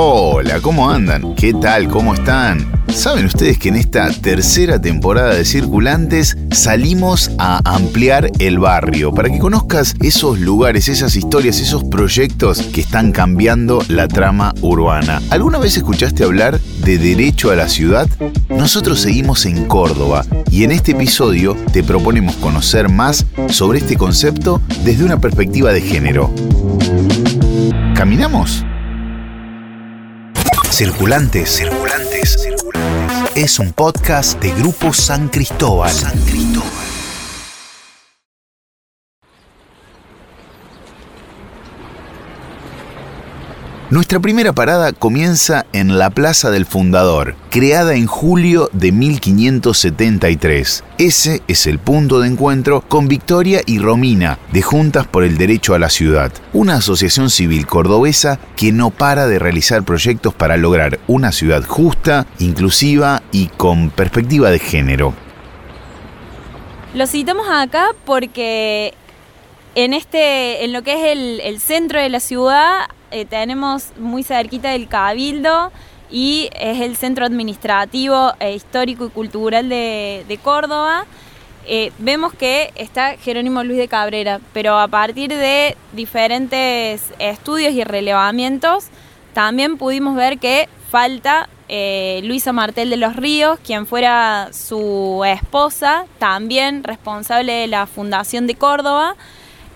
Hola, ¿cómo andan? ¿Qué tal? ¿Cómo están? ¿Saben ustedes que en esta tercera temporada de Circulantes salimos a ampliar el barrio para que conozcas esos lugares, esas historias, esos proyectos que están cambiando la trama urbana? ¿Alguna vez escuchaste hablar de derecho a la ciudad? Nosotros seguimos en Córdoba y en este episodio te proponemos conocer más sobre este concepto desde una perspectiva de género. ¿Caminamos? Circulantes, circulantes, circulantes. Es un podcast de Grupo San Cristóbal. San Cristóbal. Nuestra primera parada comienza en la Plaza del Fundador, creada en julio de 1573. Ese es el punto de encuentro con Victoria y Romina, de Juntas por el Derecho a la Ciudad, una asociación civil cordobesa que no para de realizar proyectos para lograr una ciudad justa, inclusiva y con perspectiva de género. Lo citamos acá porque en este, en lo que es el centro de la ciudad, eh, tenemos muy cerquita del Cabildo y es el centro administrativo, e histórico y cultural de, Córdoba. Eh, vemos que está Jerónimo Luis de Cabrera, pero a partir de diferentes estudios y relevamientos, también pudimos ver que falta eh, Luisa Martel de los Ríos, quien fuera su esposa, también responsable de la Fundación de Córdoba,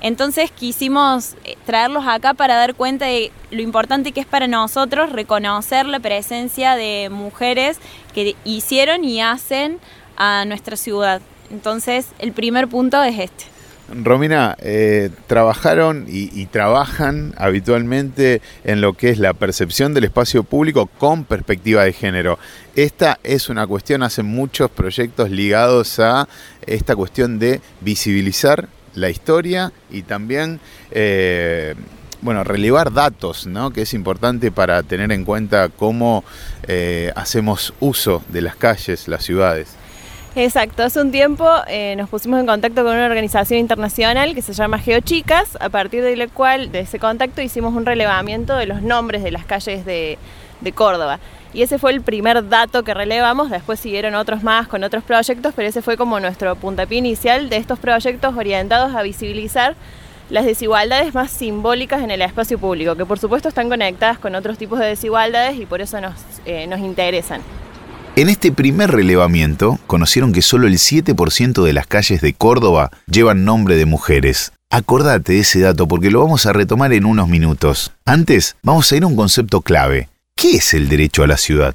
entonces quisimos eh, traerlos acá para dar cuenta de lo importante que es para nosotros reconocer la presencia de mujeres que hicieron y hacen a nuestra ciudad. Entonces el primer punto es este. Romina, eh, trabajaron y, y, trabajan habitualmente en lo que es la percepción del espacio público con perspectiva de género. Esta es una cuestión, hacen muchos proyectos ligados a esta cuestión de visibilizar la historia y también eh, bueno, relevar datos, ¿no? que es importante para tener en cuenta cómo eh, hacemos uso de las calles, las ciudades. Exacto, hace un tiempo eh, nos pusimos en contacto con una organización internacional que se llama GeoChicas, a partir de la cual, de ese contacto, hicimos un relevamiento de los nombres de las calles de, Córdoba. Y ese fue el primer dato que relevamos, después siguieron otros más con otros proyectos, pero ese fue como nuestro puntapié inicial de estos proyectos orientados a visibilizar las desigualdades más simbólicas en el espacio público, que por supuesto están conectadas con otros tipos de desigualdades y por eso nos, eh, nos interesan. En este primer relevamiento conocieron que solo el 7% de las calles de Córdoba llevan nombre de mujeres. Acordate de ese dato porque lo vamos a retomar en unos minutos. Antes, vamos a ir a un concepto clave. ¿Qué es el derecho a la ciudad?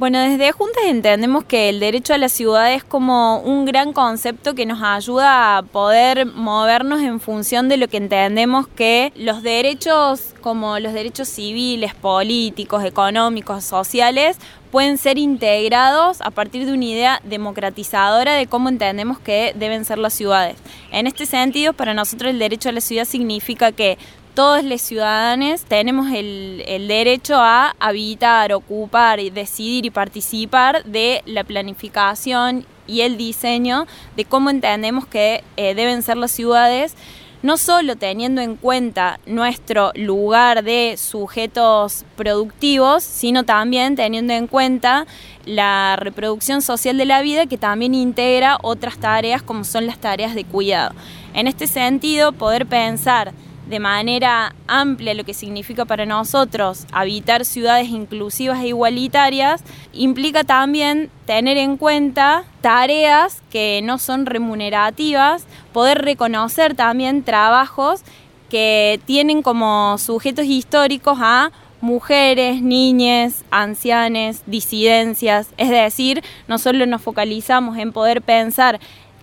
Bueno, desde Juntas entendemos que el derecho a la ciudad es como un gran concepto que nos ayuda a poder movernos en función de lo que entendemos que los derechos, como los derechos civiles, políticos, económicos, sociales, pueden ser integrados a partir de una idea democratizadora de cómo entendemos que deben ser las ciudades. En este sentido, para nosotros el derecho a la ciudad significa que todos los ciudadanos tenemos el, derecho a habitar, ocupar, decidir y participar de la planificación y el diseño de cómo entendemos que eh, deben ser las ciudades, no solo teniendo en cuenta nuestro lugar de sujetos productivos, sino también teniendo en cuenta la reproducción social de la vida que también integra otras tareas como son las tareas de cuidado. En este sentido, poder pensar de manera amplia lo que significa para nosotros habitar ciudades inclusivas e igualitarias, implica también tener en cuenta tareas que no son remunerativas, poder reconocer también trabajos que tienen como sujetos históricos a mujeres, niñas, ancianes, disidencias, es decir, no solo nos focalizamos en poder pensar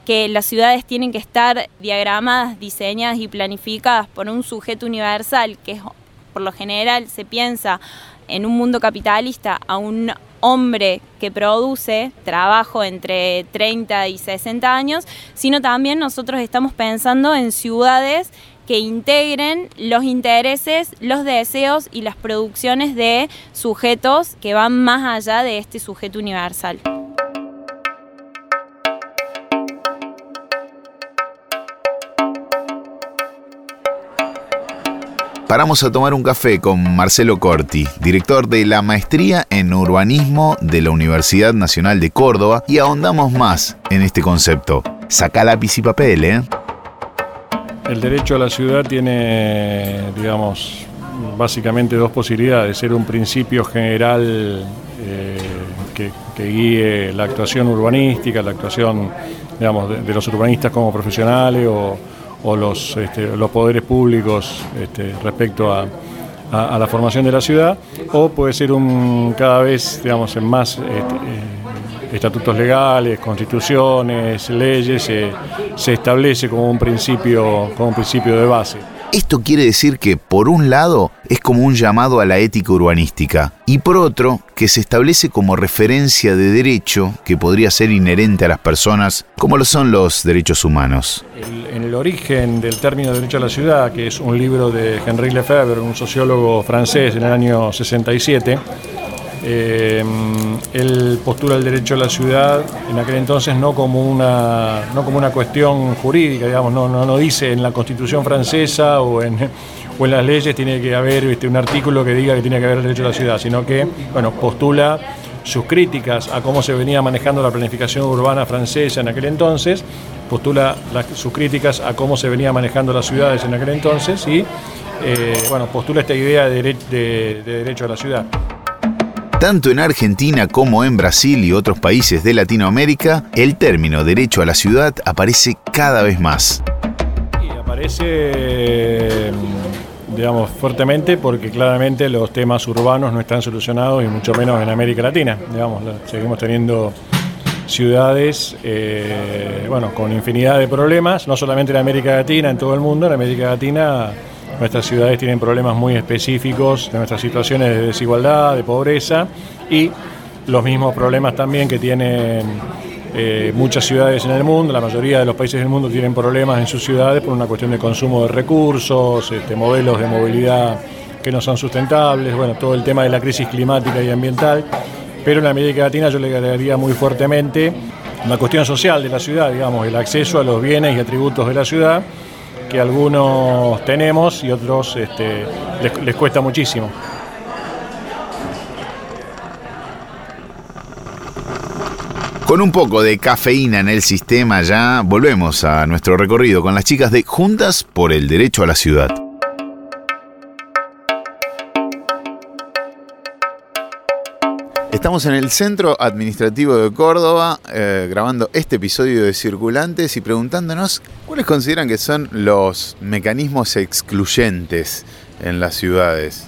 que las ciudades tienen que estar diagramadas, diseñadas y planificadas por un sujeto universal, que por lo general se piensa en un mundo capitalista a un hombre que produce trabajo entre 30 y 60 años, sino también nosotros estamos pensando en ciudades que integren los intereses, los deseos y las producciones de sujetos que van más allá de este sujeto universal. Paramos a tomar un café con Marcelo Corti, director de la Maestría en Urbanismo de la Universidad Nacional de Córdoba, y ahondamos más en este concepto. Saca lápiz y papel, ¿eh? El derecho a la ciudad tiene, digamos, básicamente dos posibilidades. Ser un principio general eh, que, guíe la actuación urbanística, la actuación digamos, de, los urbanistas como profesionales o, los, este, los poderes públicos este, respecto a, la formación de la ciudad, o puede ser un cada vez digamos, en más este, eh, estatutos legales, constituciones, leyes, se establece como un principio, como un principio de base. Esto quiere decir que, por un lado, es como un llamado a la ética urbanística, y por otro, que se establece como referencia de derecho que podría ser inherente a las personas, como lo son los derechos humanos. en el origen del término derecho a la ciudad, que es un libro de Henri Lefebvre, un sociólogo francés en el año 67, eh, él postula el derecho a la ciudad en aquel entonces no como una, no como una cuestión jurídica, digamos, no, no, no dice en la constitución francesa o en, o en las leyes tiene que haber un artículo que diga que tiene que haber el derecho a la ciudad, sino que bueno, postula sus críticas a cómo se venía manejando la planificación urbana francesa en aquel entonces, postula sus críticas a cómo se venía manejando las ciudades en aquel entonces y eh, bueno, postula esta idea de derecho a la ciudad. Tanto en Argentina como en Brasil y otros países de Latinoamérica, el término derecho a la ciudad aparece cada vez más. Y aparece, digamos, fuertemente porque claramente los temas urbanos no están solucionados y mucho menos en América Latina. Digamos, seguimos teniendo ciudades, eh, bueno, con infinidad de problemas, no solamente en América Latina, en todo el mundo. En América Latina Nuestras ciudades tienen problemas muy específicos de nuestras situaciones de desigualdad, de pobreza y los mismos problemas también que tienen eh, muchas ciudades en el mundo. La mayoría de los países del mundo tienen problemas en sus ciudades por una cuestión de consumo de recursos, este, modelos de movilidad que no son sustentables, bueno, todo el tema de la crisis climática y ambiental. Pero en América Latina yo le agregaría muy fuertemente una cuestión social de la ciudad, digamos, el acceso a los bienes y atributos de la ciudad que algunos tenemos y otros este, les, cuesta muchísimo. Con un poco de cafeína en el sistema ya volvemos a nuestro recorrido con las chicas de Juntas por el Derecho a la Ciudad. Estamos en el Centro Administrativo de Córdoba eh, grabando este episodio de Circulantes y preguntándonos cuáles consideran que son los mecanismos excluyentes en las ciudades.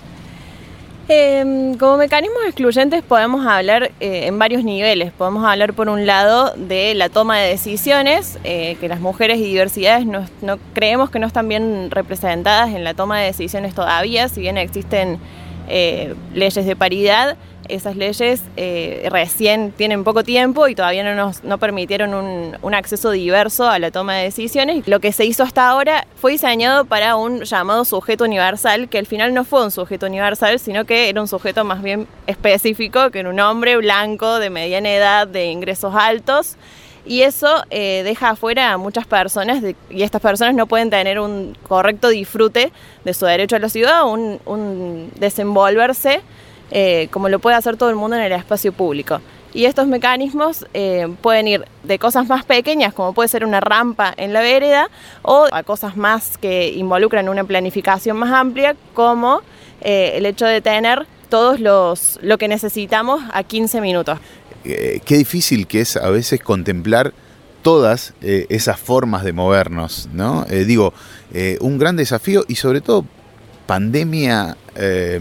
Em, como mecanismos excluyentes podemos hablar eh, en varios niveles. Podemos hablar por un lado de la toma de decisiones, eh, que las mujeres y diversidades no, creemos que no están bien representadas en la toma de decisiones todavía, si bien existen leyes de paridad esas leyes eh, recién tienen poco tiempo y todavía no nos no permitieron un, acceso diverso a la toma de decisiones. Lo que se hizo hasta ahora fue diseñado para un llamado sujeto universal, que al final no fue un sujeto universal, sino que era un sujeto más bien específico, que era un hombre blanco de mediana edad, de ingresos altos. Y eso eh, deja afuera a muchas personas y estas personas no pueden tener un correcto disfrute de su derecho a la ciudad, un, un desenvolverse eh, como lo puede hacer todo el mundo en el espacio público. Y estos mecanismos eh, pueden ir de cosas más pequeñas, como puede ser una rampa en la vereda, o a cosas más que involucran una planificación más amplia, como eh, el hecho de tener todos los lo que necesitamos a 15 minutos. qué difícil que es a veces contemplar todas esas formas de movernos, ¿no? digo, un gran desafío y sobre todo pandemia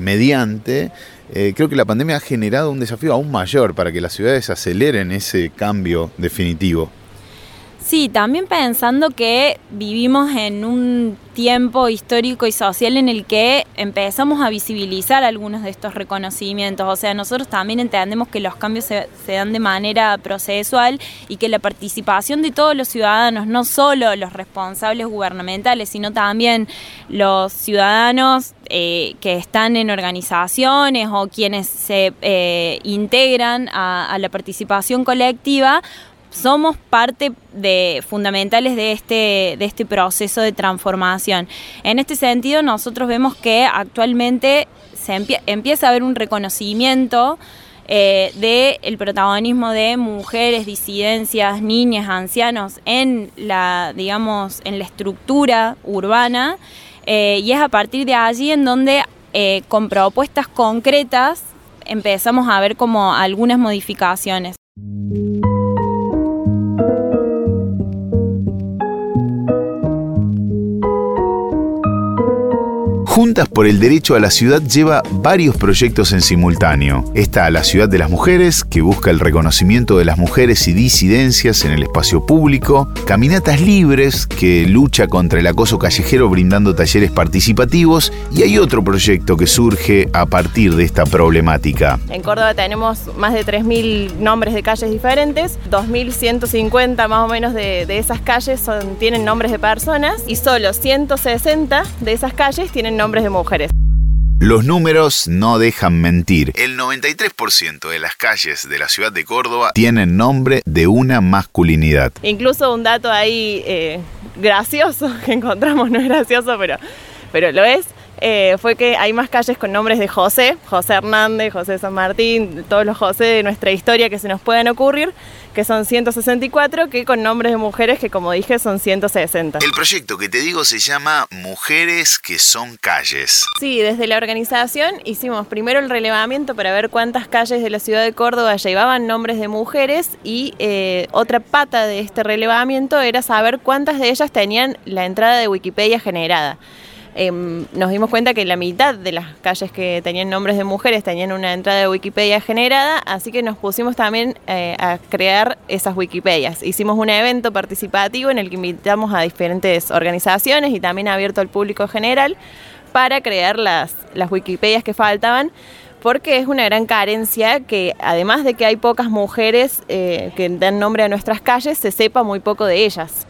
mediante eh, creo que la pandemia ha generado un desafío aún mayor para que las ciudades aceleren ese cambio definitivo. Sí, también pensando que vivimos en un tiempo histórico y social en el que empezamos a visibilizar algunos de estos reconocimientos. O sea, nosotros también entendemos que los cambios se, dan de manera procesual y que la participación de todos los ciudadanos, no solo los responsables gubernamentales, sino también los ciudadanos eh, que están en organizaciones o quienes se eh, integran a la participación colectiva, somos parte de fundamentales de este, de este proceso de transformación. En este sentido, nosotros vemos que actualmente se empieza a haber un reconocimiento eh, del protagonismo de mujeres, disidencias, niñas, ancianos en la, digamos, en la estructura urbana. Eh, y es a partir de allí en donde eh, con propuestas concretas empezamos a ver como algunas modificaciones. Por el Derecho a la Ciudad lleva varios proyectos en simultáneo. Está la Ciudad de las Mujeres, que busca el reconocimiento de las mujeres y disidencias en el espacio público, Caminatas Libres, que lucha contra el acoso callejero brindando talleres participativos, y hay otro proyecto que surge a partir de esta problemática. En Córdoba tenemos más de 3.000 nombres de calles diferentes, 2.150 más o menos de, esas calles tienen nombres de personas y solo 160 de esas calles tienen nombres de mujeres. Los números no dejan mentir. El 93% de las calles de la ciudad de Córdoba tienen nombre de una masculinidad. Incluso un dato ahí eh, gracioso que encontramos, no es gracioso, pero, pero lo es, eh, fue que hay más calles con nombres de José, José Hernández, José San Martín, todos los José de nuestra historia que se nos pueden ocurrir, que son 164, que con nombres de mujeres que como dije son 160. El proyecto que te digo se llama Mujeres que son calles. Sí, desde la organización hicimos primero el relevamiento para ver cuántas calles de la ciudad de Córdoba llevaban nombres de mujeres y eh, otra pata de este relevamiento era saber cuántas de ellas tenían la entrada de Wikipedia generada. Em, nos dimos cuenta que la mitad de las calles que tenían nombres de mujeres tenían una entrada de Wikipedia generada, así que nos pusimos también eh, a crear esas Wikipedias. Hicimos un evento participativo en el que invitamos a diferentes organizaciones y también abierto al público general para crear las, las Wikipedias que faltaban porque es una gran carencia que además de que hay pocas mujeres eh, que dan nombre a nuestras calles, se sepa muy poco de ellas.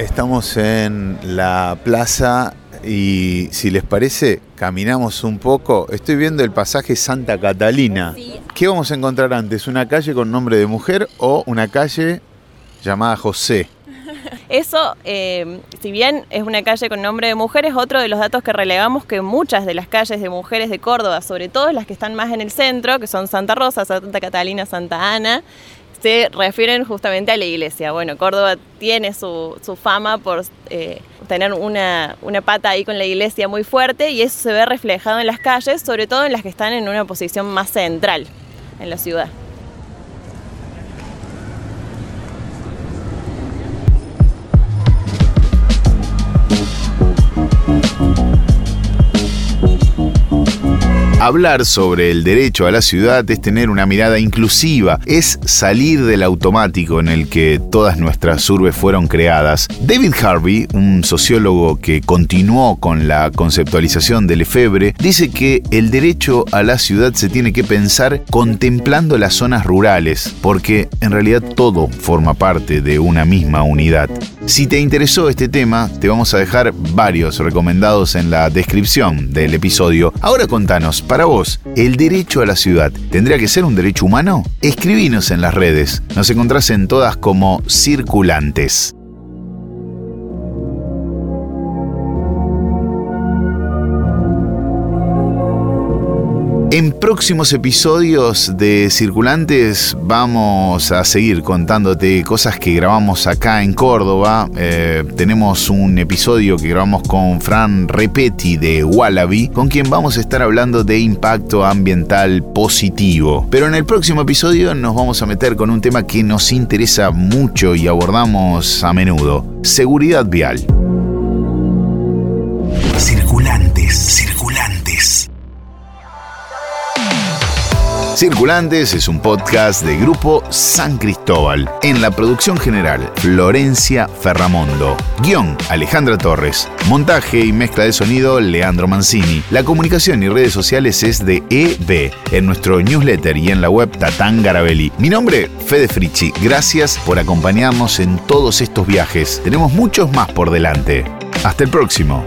Estamos en la plaza y si les parece, caminamos un poco. Estoy viendo el pasaje Santa Catalina. ¿Qué vamos a encontrar antes? ¿Una calle con nombre de mujer o una calle llamada José? Eso, eh, si bien es una calle con nombre de mujer, es otro de los datos que relevamos que muchas de las calles de mujeres de Córdoba, sobre todo las que están más en el centro, que son Santa Rosa, Santa Catalina, Santa Ana, se refieren justamente a la iglesia. Bueno, Córdoba tiene su, fama por eh, tener una, una, pata ahí con la iglesia muy fuerte y eso se ve reflejado en las calles, sobre todo en las que están en una posición más central en la ciudad. Hablar sobre el derecho a la ciudad es tener una mirada inclusiva, es salir del automático en el que todas nuestras urbes fueron creadas. David Harvey, un sociólogo que continuó con la conceptualización del Lefebvre, dice que el derecho a la ciudad se tiene que pensar contemplando las zonas rurales, porque en realidad todo forma parte de una misma unidad. Si te interesó este tema, te vamos a dejar varios recomendados en la descripción del episodio. Ahora contanos, para vos, ¿el derecho a la ciudad tendría que ser un derecho humano? Escribinos en las redes. Nos encontrás en todas como circulantes. En próximos episodios de Circulantes vamos a seguir contándote cosas que grabamos acá en Córdoba. Eh, tenemos un episodio que grabamos con Fran Repeti de Wallaby, con quien vamos a estar hablando de impacto ambiental positivo. Pero en el próximo episodio nos vamos a meter con un tema que nos interesa mucho y abordamos a menudo, seguridad vial. Circulantes, circulantes. Circulantes es un podcast de Grupo San Cristóbal. En la producción general, Florencia Ferramondo. Guión, Alejandra Torres. Montaje y mezcla de sonido, Leandro Mancini. La comunicación y redes sociales es de EB. En nuestro newsletter y en la web Tatán Garabelli. Mi nombre, Fede Frichi. Gracias por acompañarnos en todos estos viajes. Tenemos muchos más por delante. Hasta el próximo.